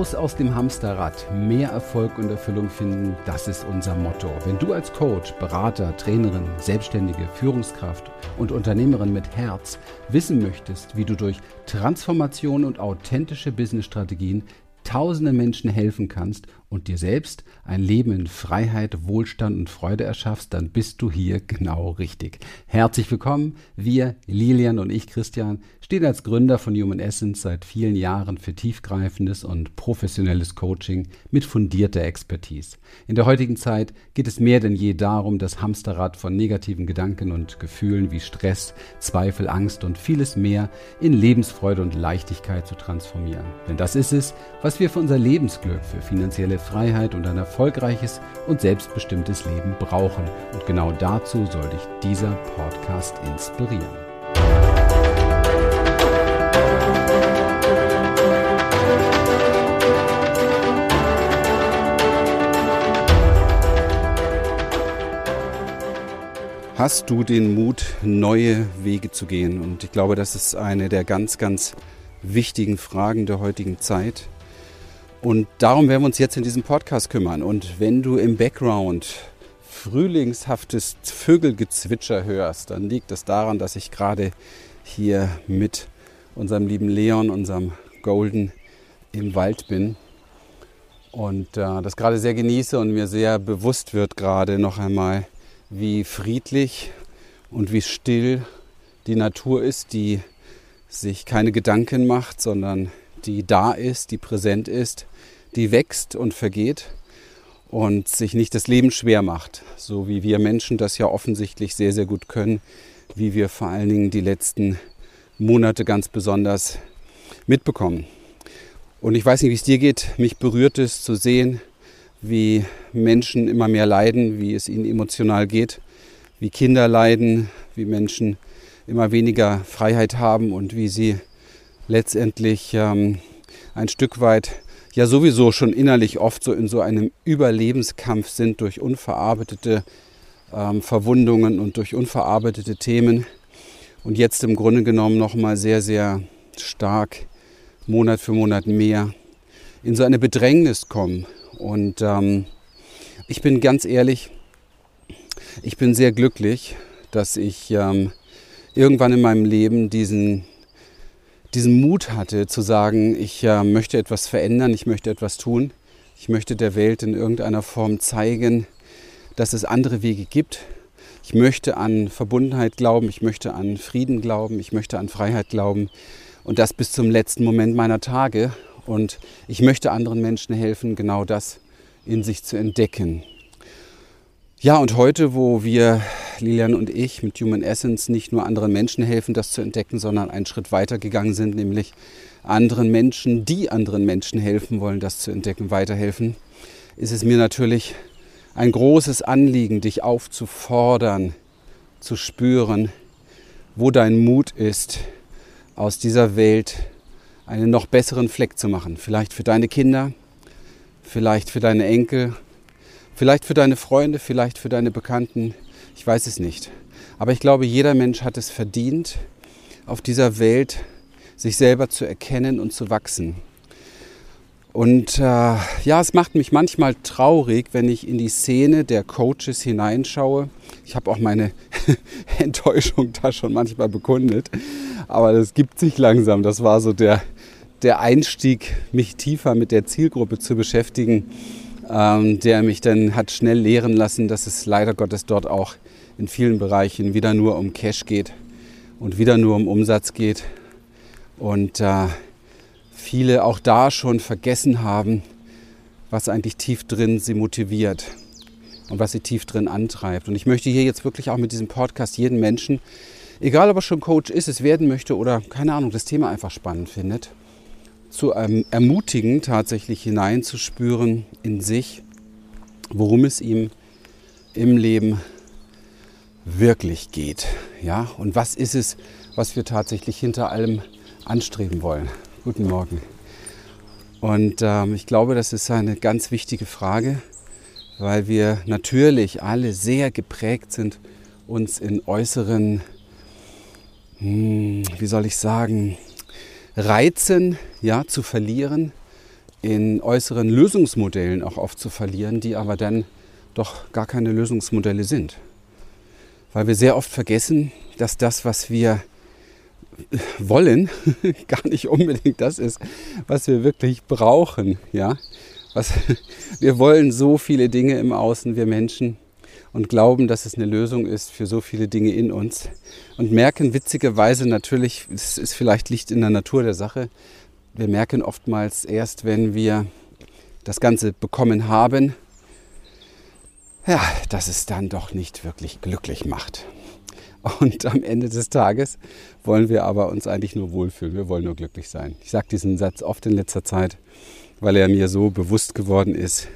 Raus aus dem Hamsterrad, mehr Erfolg und Erfüllung finden, das ist unser Motto. Wenn du als Coach, Berater, Trainerin, Selbstständige, Führungskraft und Unternehmerin mit Herz wissen möchtest, wie du durch Transformation und authentische Businessstrategien tausenden Menschen helfen kannst und dir selbst ein Leben in Freiheit, Wohlstand und Freude erschaffst, dann bist du hier genau richtig. Herzlich willkommen. Wir, Lilian und ich, Christian, stehen als Gründer von Human Essence seit vielen Jahren für tiefgreifendes und professionelles Coaching mit fundierter Expertise. In der heutigen Zeit geht es mehr denn je darum, das Hamsterrad von negativen Gedanken und Gefühlen wie Stress, Zweifel, Angst und vieles mehr in Lebensfreude und Leichtigkeit zu transformieren. Denn das ist es, was wir für unser Lebensglück, für finanzielle Freiheit und ein erfolgreiches und selbstbestimmtes Leben brauchen. Und genau dazu soll dich dieser Podcast inspirieren. Hast du den Mut, neue Wege zu gehen? Und ich glaube, das ist eine der ganz, ganz wichtigen Fragen der heutigen Zeit. Und darum werden wir uns jetzt in diesem Podcast kümmern. Und wenn du im Background frühlingshaftes Vögelgezwitscher hörst, dann liegt es daran, dass ich gerade hier mit unserem lieben Leon, unserem Golden, im Wald bin und äh, das gerade sehr genieße und mir sehr bewusst wird gerade noch einmal, wie friedlich und wie still die Natur ist, die sich keine Gedanken macht, sondern die da ist, die präsent ist, die wächst und vergeht und sich nicht das Leben schwer macht, so wie wir Menschen das ja offensichtlich sehr, sehr gut können, wie wir vor allen Dingen die letzten Monate ganz besonders mitbekommen. Und ich weiß nicht, wie es dir geht, mich berührt es zu sehen, wie Menschen immer mehr leiden, wie es ihnen emotional geht, wie Kinder leiden, wie Menschen immer weniger Freiheit haben und wie sie letztendlich ähm, ein Stück weit ja sowieso schon innerlich oft so in so einem Überlebenskampf sind durch unverarbeitete ähm, Verwundungen und durch unverarbeitete Themen. Und jetzt im Grunde genommen noch mal sehr sehr stark Monat für Monat mehr in so eine Bedrängnis kommen und ähm, ich bin ganz ehrlich, ich bin sehr glücklich, dass ich ähm, irgendwann in meinem Leben diesen diesen Mut hatte zu sagen, ich äh, möchte etwas verändern, ich möchte etwas tun, ich möchte der Welt in irgendeiner Form zeigen, dass es andere Wege gibt. Ich möchte an Verbundenheit glauben, ich möchte an Frieden glauben, ich möchte an Freiheit glauben und das bis zum letzten Moment meiner Tage. Und ich möchte anderen Menschen helfen, genau das in sich zu entdecken. Ja, und heute, wo wir, Lilian und ich, mit Human Essence nicht nur anderen Menschen helfen, das zu entdecken, sondern einen Schritt weiter gegangen sind, nämlich anderen Menschen, die anderen Menschen helfen wollen, das zu entdecken, weiterhelfen, ist es mir natürlich ein großes Anliegen, dich aufzufordern, zu spüren, wo dein Mut ist, aus dieser Welt einen noch besseren Fleck zu machen. Vielleicht für deine Kinder, vielleicht für deine Enkel, Vielleicht für deine Freunde, vielleicht für deine Bekannten, ich weiß es nicht. Aber ich glaube, jeder Mensch hat es verdient, auf dieser Welt sich selber zu erkennen und zu wachsen. Und äh, ja, es macht mich manchmal traurig, wenn ich in die Szene der Coaches hineinschaue. Ich habe auch meine Enttäuschung da schon manchmal bekundet, aber das gibt sich langsam. Das war so der, der Einstieg, mich tiefer mit der Zielgruppe zu beschäftigen ähm, der mich dann hat schnell lehren lassen, dass es leider Gottes dort auch in vielen Bereichen wieder nur um Cash geht und wieder nur um Umsatz geht. Und äh, viele auch da schon vergessen haben, was eigentlich tief drin sie motiviert und was sie tief drin antreibt. Und ich möchte hier jetzt wirklich auch mit diesem Podcast jeden Menschen, egal ob er schon Coach ist, es werden möchte oder keine Ahnung, das Thema einfach spannend findet, zu ähm, ermutigen, tatsächlich hineinzuspüren in sich, worum es ihm im Leben wirklich geht. Ja? Und was ist es, was wir tatsächlich hinter allem anstreben wollen? Guten Morgen. Und ähm, ich glaube, das ist eine ganz wichtige Frage, weil wir natürlich alle sehr geprägt sind, uns in äußeren, hm, wie soll ich sagen, Reizen ja, zu verlieren, in äußeren Lösungsmodellen auch oft zu verlieren, die aber dann doch gar keine Lösungsmodelle sind. Weil wir sehr oft vergessen, dass das, was wir wollen, gar nicht unbedingt das ist, was wir wirklich brauchen. Ja? Was, wir wollen so viele Dinge im Außen, wir Menschen, und glauben, dass es eine Lösung ist für so viele Dinge in uns. Und merken witzigerweise natürlich, es ist vielleicht Licht in der Natur der Sache, wir merken oftmals erst, wenn wir das Ganze bekommen haben, ja, dass es dann doch nicht wirklich glücklich macht. Und am Ende des Tages wollen wir aber uns eigentlich nur wohlfühlen. Wir wollen nur glücklich sein. Ich sage diesen Satz oft in letzter Zeit, weil er mir so bewusst geworden ist.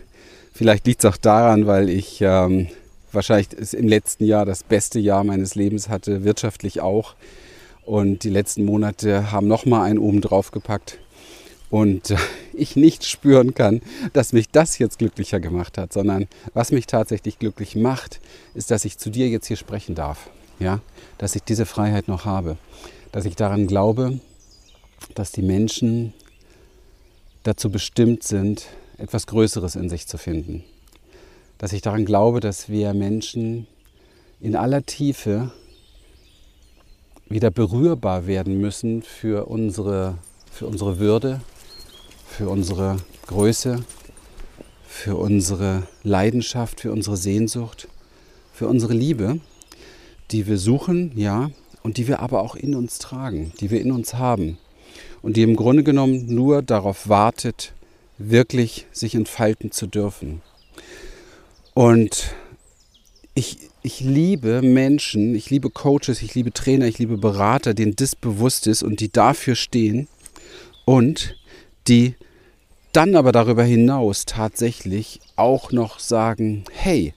Vielleicht liegt es auch daran, weil ich ähm, wahrscheinlich im letzten Jahr das beste Jahr meines Lebens hatte, wirtschaftlich auch. Und die letzten Monate haben nochmal einen oben drauf gepackt und ich nicht spüren kann, dass mich das jetzt glücklicher gemacht hat, sondern was mich tatsächlich glücklich macht, ist, dass ich zu dir jetzt hier sprechen darf. Ja, dass ich diese Freiheit noch habe, dass ich daran glaube, dass die Menschen dazu bestimmt sind, etwas Größeres in sich zu finden. Dass ich daran glaube, dass wir Menschen in aller Tiefe wieder berührbar werden müssen für unsere, für unsere Würde, für unsere Größe, für unsere Leidenschaft, für unsere Sehnsucht, für unsere Liebe, die wir suchen, ja, und die wir aber auch in uns tragen, die wir in uns haben und die im Grunde genommen nur darauf wartet, wirklich sich entfalten zu dürfen. Und ich, ich liebe Menschen, ich liebe Coaches, ich liebe Trainer, ich liebe Berater, denen das bewusst ist und die dafür stehen und die dann aber darüber hinaus tatsächlich auch noch sagen, hey,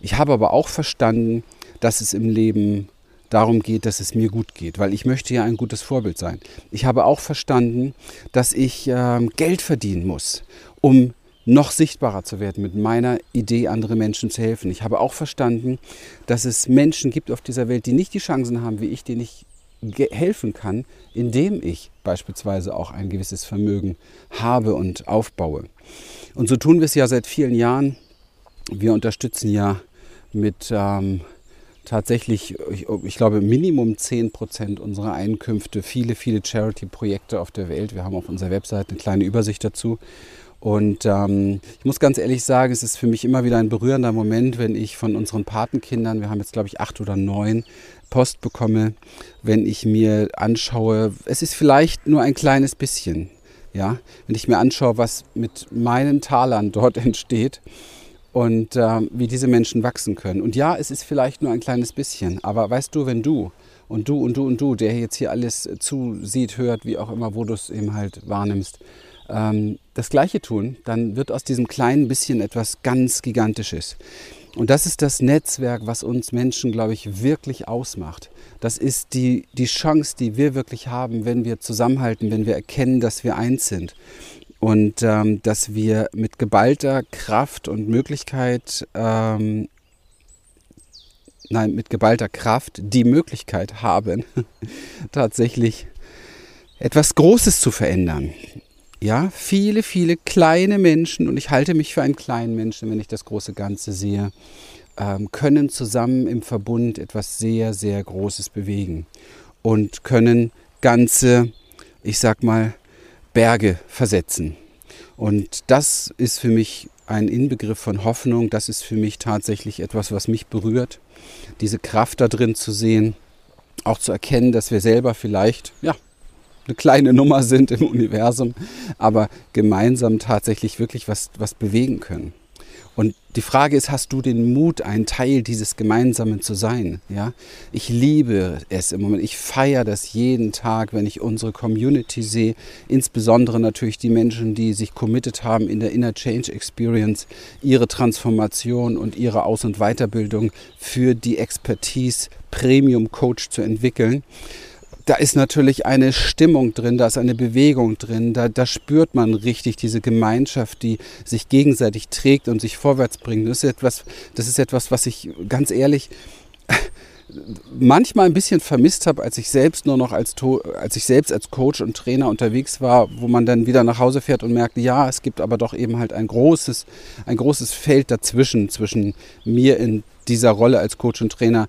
ich habe aber auch verstanden, dass es im Leben darum geht, dass es mir gut geht, weil ich möchte ja ein gutes Vorbild sein. Ich habe auch verstanden, dass ich äh, Geld verdienen muss, um noch sichtbarer zu werden mit meiner Idee, andere Menschen zu helfen. Ich habe auch verstanden, dass es Menschen gibt auf dieser Welt, die nicht die Chancen haben wie ich, denen ich helfen kann, indem ich beispielsweise auch ein gewisses Vermögen habe und aufbaue. Und so tun wir es ja seit vielen Jahren. Wir unterstützen ja mit ähm, tatsächlich, ich, ich, glaube, Minimum 10 Prozent unserer Einkünfte viele, viele Charity-Projekte auf der Welt. Wir haben auf unserer Website eine kleine Übersicht dazu. Und ähm, ich muss ganz ehrlich sagen, es ist für mich immer wieder ein berührender Moment, wenn ich von unseren Patenkindern, wir haben jetzt glaube ich acht oder neun, Post bekomme, wenn ich mir anschaue, es ist vielleicht nur ein kleines bisschen, ja, wenn ich mir anschaue, was mit meinen Talern dort entsteht und äh, wie diese Menschen wachsen können. Und ja, es ist vielleicht nur ein kleines bisschen, aber weißt du, wenn du und du und du und du, der jetzt hier alles zusieht, hört, wie auch immer, wo du es eben halt wahrnimmst, ähm, das Gleiche tun, dann wird aus diesem kleinen bisschen etwas ganz Gigantisches. Und das ist das Netzwerk, was uns Menschen, glaube ich, wirklich ausmacht. Das ist die, die Chance, die wir wirklich haben, wenn wir zusammenhalten, wenn wir erkennen, dass wir eins sind. Und ähm, dass wir mit geballter Kraft und Möglichkeit, ähm, nein, mit geballter Kraft die Möglichkeit haben, tatsächlich etwas Großes zu verändern. Ja, viele, viele kleine Menschen, und ich halte mich für einen kleinen Menschen, wenn ich das große Ganze sehe, ähm, können zusammen im Verbund etwas sehr, sehr Großes bewegen und können ganze, ich sag mal, Berge versetzen. Und das ist für mich ein Inbegriff von Hoffnung. Das ist für mich tatsächlich etwas, was mich berührt. Diese Kraft da drin zu sehen, auch zu erkennen, dass wir selber vielleicht, ja, eine kleine Nummer sind im Universum, aber gemeinsam tatsächlich wirklich was, was bewegen können. Und die Frage ist, hast du den Mut, ein Teil dieses Gemeinsamen zu sein? Ja? Ich liebe es im Moment. Ich feiere das jeden Tag, wenn ich unsere Community sehe. Insbesondere natürlich die Menschen, die sich committed haben in der Inner Change Experience, ihre Transformation und ihre Aus- und Weiterbildung für die Expertise Premium Coach zu entwickeln da ist natürlich eine Stimmung drin, da ist eine Bewegung drin, da, da spürt man richtig diese Gemeinschaft, die sich gegenseitig trägt und sich vorwärts bringt. Das ist etwas, das ist etwas was ich ganz ehrlich manchmal ein bisschen vermisst habe, als ich selbst nur noch als, als ich selbst als Coach und Trainer unterwegs war, wo man dann wieder nach Hause fährt und merkt, ja, es gibt aber doch eben halt ein großes, ein großes Feld dazwischen, zwischen mir in dieser Rolle als Coach und Trainer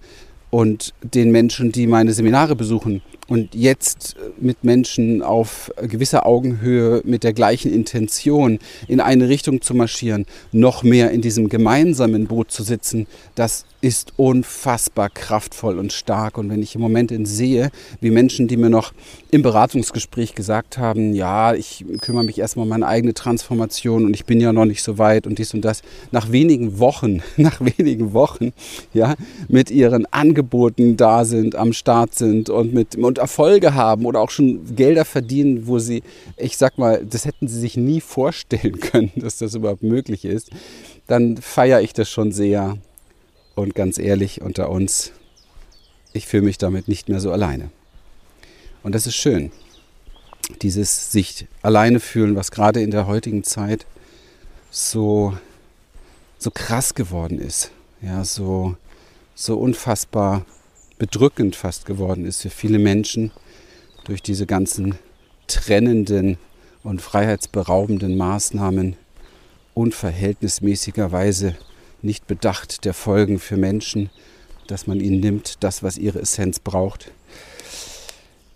und den Menschen, die meine Seminare besuchen und jetzt mit Menschen auf gewisser Augenhöhe mit der gleichen Intention in eine Richtung zu marschieren, noch mehr in diesem gemeinsamen Boot zu sitzen, das ist unfassbar kraftvoll und stark. Und wenn ich im Moment sehe, wie Menschen, die mir noch im Beratungsgespräch gesagt haben, ja, ich kümmere mich erstmal um meine eigene Transformation und ich bin ja noch nicht so weit und dies und das, nach wenigen Wochen, nach wenigen Wochen, ja, mit ihren Angeboten da sind, am Start sind und mit und Erfolge haben oder auch schon Gelder verdienen, wo sie, ich sag mal, das hätten sie sich nie vorstellen können, dass das überhaupt möglich ist, dann feiere ich das schon sehr und ganz ehrlich unter uns, ich fühle mich damit nicht mehr so alleine. Und das ist schön. Dieses sich alleine fühlen, was gerade in der heutigen Zeit so, so krass geworden ist. Ja, so, so unfassbar bedrückend fast geworden ist für viele Menschen durch diese ganzen trennenden und freiheitsberaubenden Maßnahmen unverhältnismäßigerweise nicht bedacht der Folgen für Menschen, dass man ihnen nimmt, das, was ihre Essenz braucht.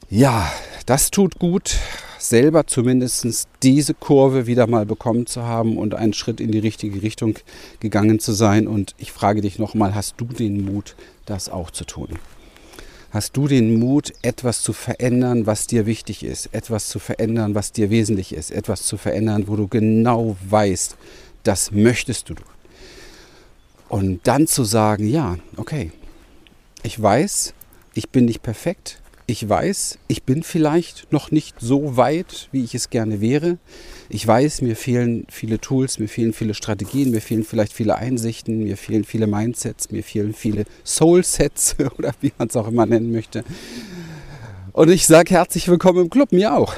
Ja, das tut gut, selber zumindest diese Kurve wieder mal bekommen zu haben und einen Schritt in die richtige Richtung gegangen zu sein. Und ich frage dich nochmal, hast du den Mut, das auch zu tun? Hast du den Mut, etwas zu verändern, was dir wichtig ist, etwas zu verändern, was dir wesentlich ist, etwas zu verändern, wo du genau weißt, das möchtest du. Und dann zu sagen, ja, okay, ich weiß, ich bin nicht perfekt. Ich weiß, ich bin vielleicht noch nicht so weit, wie ich es gerne wäre. Ich weiß, mir fehlen viele Tools, mir fehlen viele Strategien, mir fehlen vielleicht viele Einsichten, mir fehlen viele Mindsets, mir fehlen viele Soul-Sets oder wie man es auch immer nennen möchte. Und ich sage herzlich willkommen im Club, mir auch.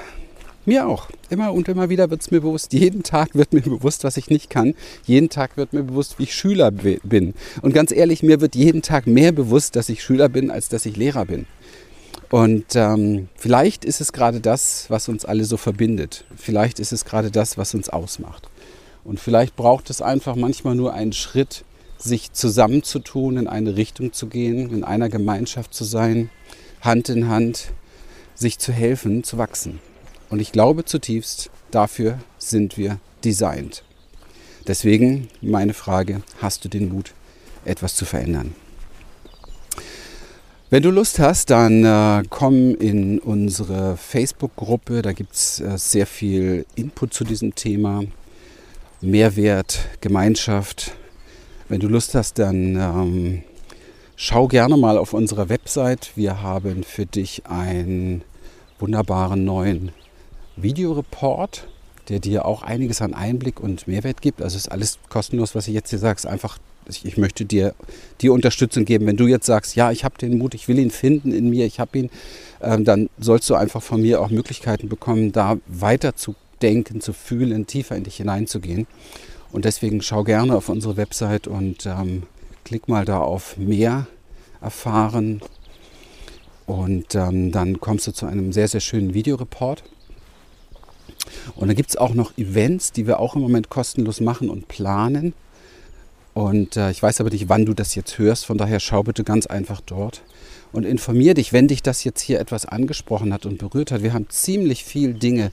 Mir auch. Immer und immer wieder wird es mir bewusst. Jeden Tag wird mir bewusst, was ich nicht kann. Jeden Tag wird mir bewusst, wie ich Schüler bin. Und ganz ehrlich, mir wird jeden Tag mehr bewusst, dass ich Schüler bin, als dass ich Lehrer bin. Und ähm, vielleicht ist es gerade das, was uns alle so verbindet. Vielleicht ist es gerade das, was uns ausmacht. Und vielleicht braucht es einfach manchmal nur einen Schritt, sich zusammenzutun, in eine Richtung zu gehen, in einer Gemeinschaft zu sein, Hand in Hand, sich zu helfen, zu wachsen. Und ich glaube zutiefst, dafür sind wir designt. Deswegen meine Frage, hast du den Mut, etwas zu verändern? Wenn du Lust hast, dann äh, komm in unsere Facebook-Gruppe. Da gibt es äh, sehr viel Input zu diesem Thema. Mehrwert, Gemeinschaft. Wenn du Lust hast, dann ähm, schau gerne mal auf unserer Website. Wir haben für dich einen wunderbaren neuen Videoreport, der dir auch einiges an Einblick und Mehrwert gibt. Also ist alles kostenlos, was ich jetzt hier sage, ist einfach, ich möchte dir die Unterstützung geben. Wenn du jetzt sagst, ja, ich habe den Mut, ich will ihn finden in mir, ich habe ihn, ähm, dann sollst du einfach von mir auch Möglichkeiten bekommen, da weiter zu denken, zu fühlen, tiefer in dich hineinzugehen. Und deswegen schau gerne auf unsere Website und ähm, klick mal da auf mehr erfahren. Und ähm, dann kommst du zu einem sehr, sehr schönen Videoreport. Und dann gibt es auch noch Events, die wir auch im Moment kostenlos machen und planen. Und äh, ich weiß aber nicht, wann du das jetzt hörst, von daher schau bitte ganz einfach dort und informier dich, wenn dich das jetzt hier etwas angesprochen hat und berührt hat. Wir haben ziemlich viel Dinge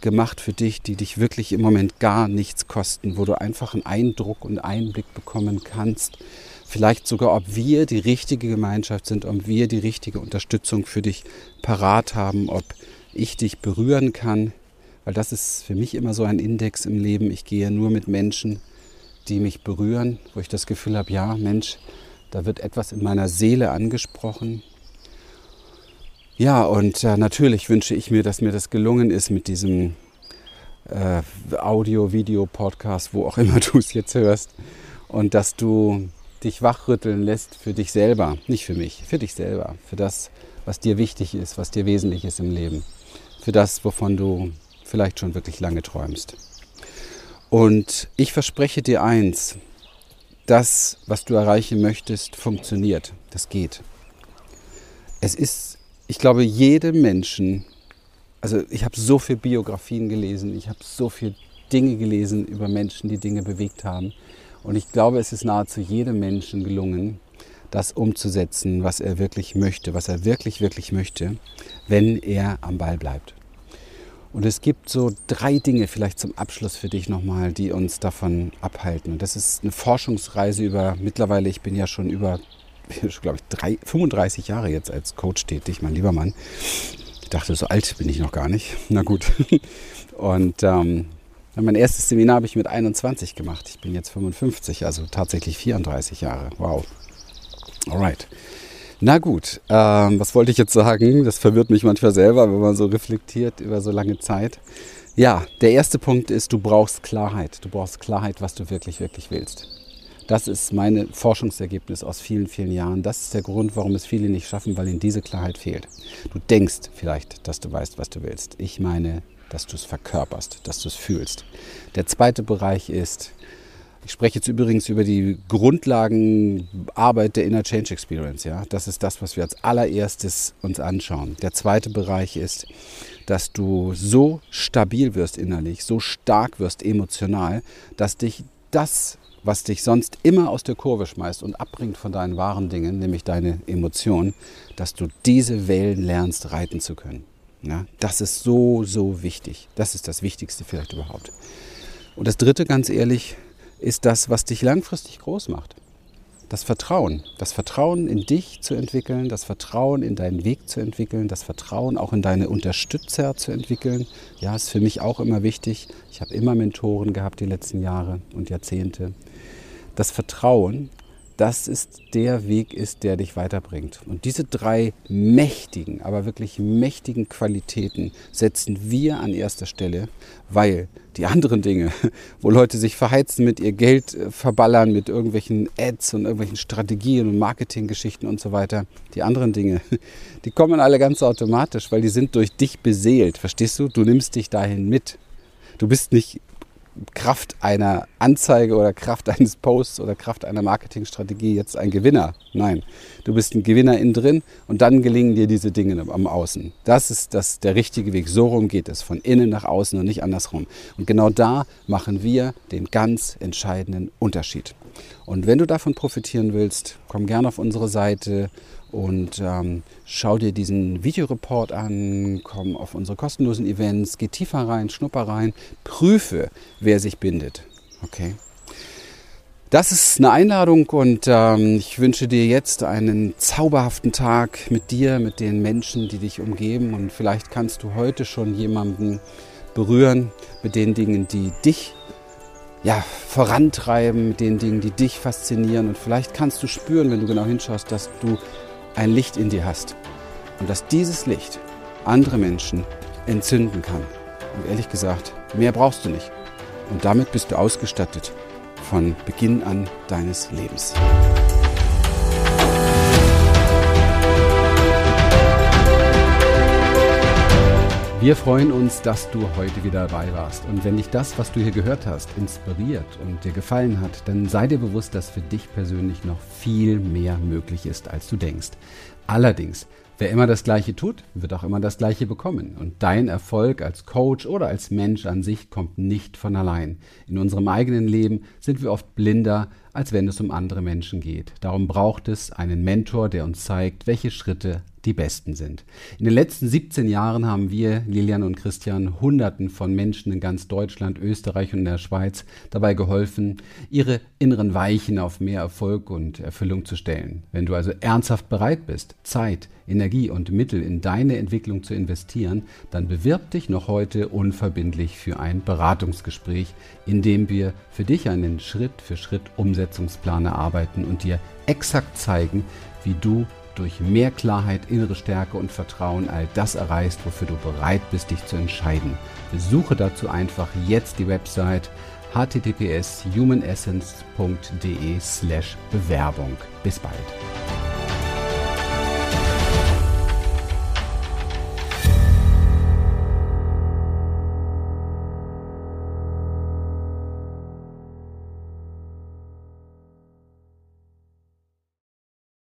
gemacht für dich, die dich wirklich im Moment gar nichts kosten, wo du einfach einen Eindruck und Einblick bekommen kannst. Vielleicht sogar, ob wir die richtige Gemeinschaft sind, ob wir die richtige Unterstützung für dich parat haben, ob ich dich berühren kann, weil das ist für mich immer so ein Index im Leben. Ich gehe nur mit Menschen, die mich berühren, wo ich das Gefühl habe, ja, Mensch, da wird etwas in meiner Seele angesprochen. Ja, und äh, natürlich wünsche ich mir, dass mir das gelungen ist mit diesem äh, Audio, Video, Podcast, wo auch immer du es jetzt hörst. Und dass du dich wachrütteln lässt für dich selber, nicht für mich, für dich selber, für das, was dir wichtig ist, was dir wesentlich ist im Leben, für das, wovon du vielleicht schon wirklich lange träumst. Und ich verspreche dir eins, das, was du erreichen möchtest, funktioniert. Das geht. es ist, ich glaube, jedem Menschen, also ich habe so viele Biografien gelesen, ich habe so viele Dinge gelesen über Menschen, die Dinge bewegt haben. Und ich glaube, es ist nahezu jedem Menschen gelungen, das umzusetzen, was er wirklich möchte, was er wirklich, wirklich möchte, wenn er am Ball bleibt. Und es gibt so drei Dinge vielleicht zum Abschluss für dich nochmal, die uns davon abhalten. Und das ist eine Forschungsreise über, mittlerweile, ich bin ja schon über, glaube ich, drei, 35 Jahre jetzt als Coach tätig, mein lieber Mann. Ich dachte, so alt bin ich noch gar nicht. Na gut. Und ähm, mein erstes Seminar habe ich mit 21 gemacht. Ich bin jetzt 55, also tatsächlich 34 Jahre. Wow. Alright. Na gut, ähm, was wollte ich jetzt sagen? Das verwirrt mich manchmal selber, wenn man so reflektiert über so lange Zeit. Ja, der erste Punkt ist, du brauchst Klarheit. Du brauchst Klarheit, was du wirklich, wirklich willst. Das ist mein Forschungsergebnis aus vielen, vielen Jahren. Das ist der Grund, warum es viele nicht schaffen, weil ihnen diese Klarheit fehlt. Du denkst vielleicht, dass du weißt, was du willst. Ich meine, dass du es verkörperst, dass du es fühlst. Der zweite Bereich ist, ich spreche jetzt übrigens über die Grundlagenarbeit der Inner Change Experience. Ja? Das ist das, was wir als allererstes uns anschauen. Der zweite Bereich ist, dass du so stabil wirst innerlich, so stark wirst emotional, dass dich das, was dich sonst immer aus der Kurve schmeißt und abbringt von deinen wahren Dingen, nämlich deine Emotionen, dass du diese Wellen lernst, reiten zu können. Ja? Das ist so, so wichtig. Das ist das Wichtigste vielleicht überhaupt. Und das Dritte, ganz ehrlich, ist das, was dich langfristig groß macht. Das Vertrauen. Das Vertrauen in dich zu entwickeln, das Vertrauen in deinen Weg zu entwickeln, das Vertrauen auch in deine Unterstützer zu entwickeln. Ja, ist für mich auch immer wichtig. Ich habe immer Mentoren gehabt die letzten Jahre und Jahrzehnte. Das Vertrauen das ist der Weg ist, der dich weiterbringt. Und diese drei mächtigen, aber wirklich mächtigen Qualitäten setzen wir an erster Stelle, weil die anderen Dinge, wo Leute sich verheizen mit ihr Geld äh, verballern, mit irgendwelchen Ads und irgendwelchen Strategien und Marketinggeschichten und so weiter, die anderen Dinge, die kommen alle ganz automatisch, weil die sind durch dich beseelt. Verstehst du? Du nimmst dich dahin mit. Du bist nicht Kraft einer Anzeige oder Kraft eines Posts oder Kraft einer Marketingstrategie jetzt ein Gewinner. Nein, du bist ein Gewinner innen drin und dann gelingen dir diese Dinge am Außen. Das ist das, der richtige Weg. So rum geht es, von innen nach außen und nicht andersrum. Und genau da machen wir den ganz entscheidenden Unterschied. Und wenn du davon profitieren willst, komm gerne auf unsere Seite und ähm, schau dir diesen Videoreport an, komm auf unsere kostenlosen Events, geh tiefer rein, schnupper rein, prüfe, wer sich bindet. Okay? Das ist eine Einladung und ähm, ich wünsche dir jetzt einen zauberhaften Tag mit dir, mit den Menschen, die dich umgeben und vielleicht kannst du heute schon jemanden berühren mit den Dingen, die dich ja, vorantreiben, mit den Dingen, die dich faszinieren und vielleicht kannst du spüren, wenn du genau hinschaust, dass du ein Licht in dir hast und dass dieses Licht andere Menschen entzünden kann. Und ehrlich gesagt, mehr brauchst du nicht. Und damit bist du ausgestattet von Beginn an deines Lebens. Wir freuen uns, dass du heute wieder dabei warst. Und wenn dich das, was du hier gehört hast, inspiriert und dir gefallen hat, dann sei dir bewusst, dass für dich persönlich noch viel mehr möglich ist, als du denkst. Allerdings, wer immer das Gleiche tut, wird auch immer das Gleiche bekommen. Und dein Erfolg als Coach oder als Mensch an sich kommt nicht von allein. In unserem eigenen Leben sind wir oft blinder, als wenn es um andere Menschen geht. Darum braucht es einen Mentor, der uns zeigt, welche Schritte die besten sind. In den letzten 17 Jahren haben wir, Lilian und Christian, Hunderten von Menschen in ganz Deutschland, Österreich und der Schweiz dabei geholfen, ihre inneren Weichen auf mehr Erfolg und Erfüllung zu stellen. Wenn du also ernsthaft bereit bist, Zeit, Energie und Mittel in deine Entwicklung zu investieren, dann bewirb dich noch heute unverbindlich für ein Beratungsgespräch, in dem wir für dich einen Schritt für Schritt Umsetzungsplan erarbeiten und dir exakt zeigen, wie du durch mehr Klarheit, innere Stärke und Vertrauen all das erreichst, wofür du bereit bist, dich zu entscheiden. Besuche dazu einfach jetzt die Website https humanessence.de slash Bewerbung. Bis bald.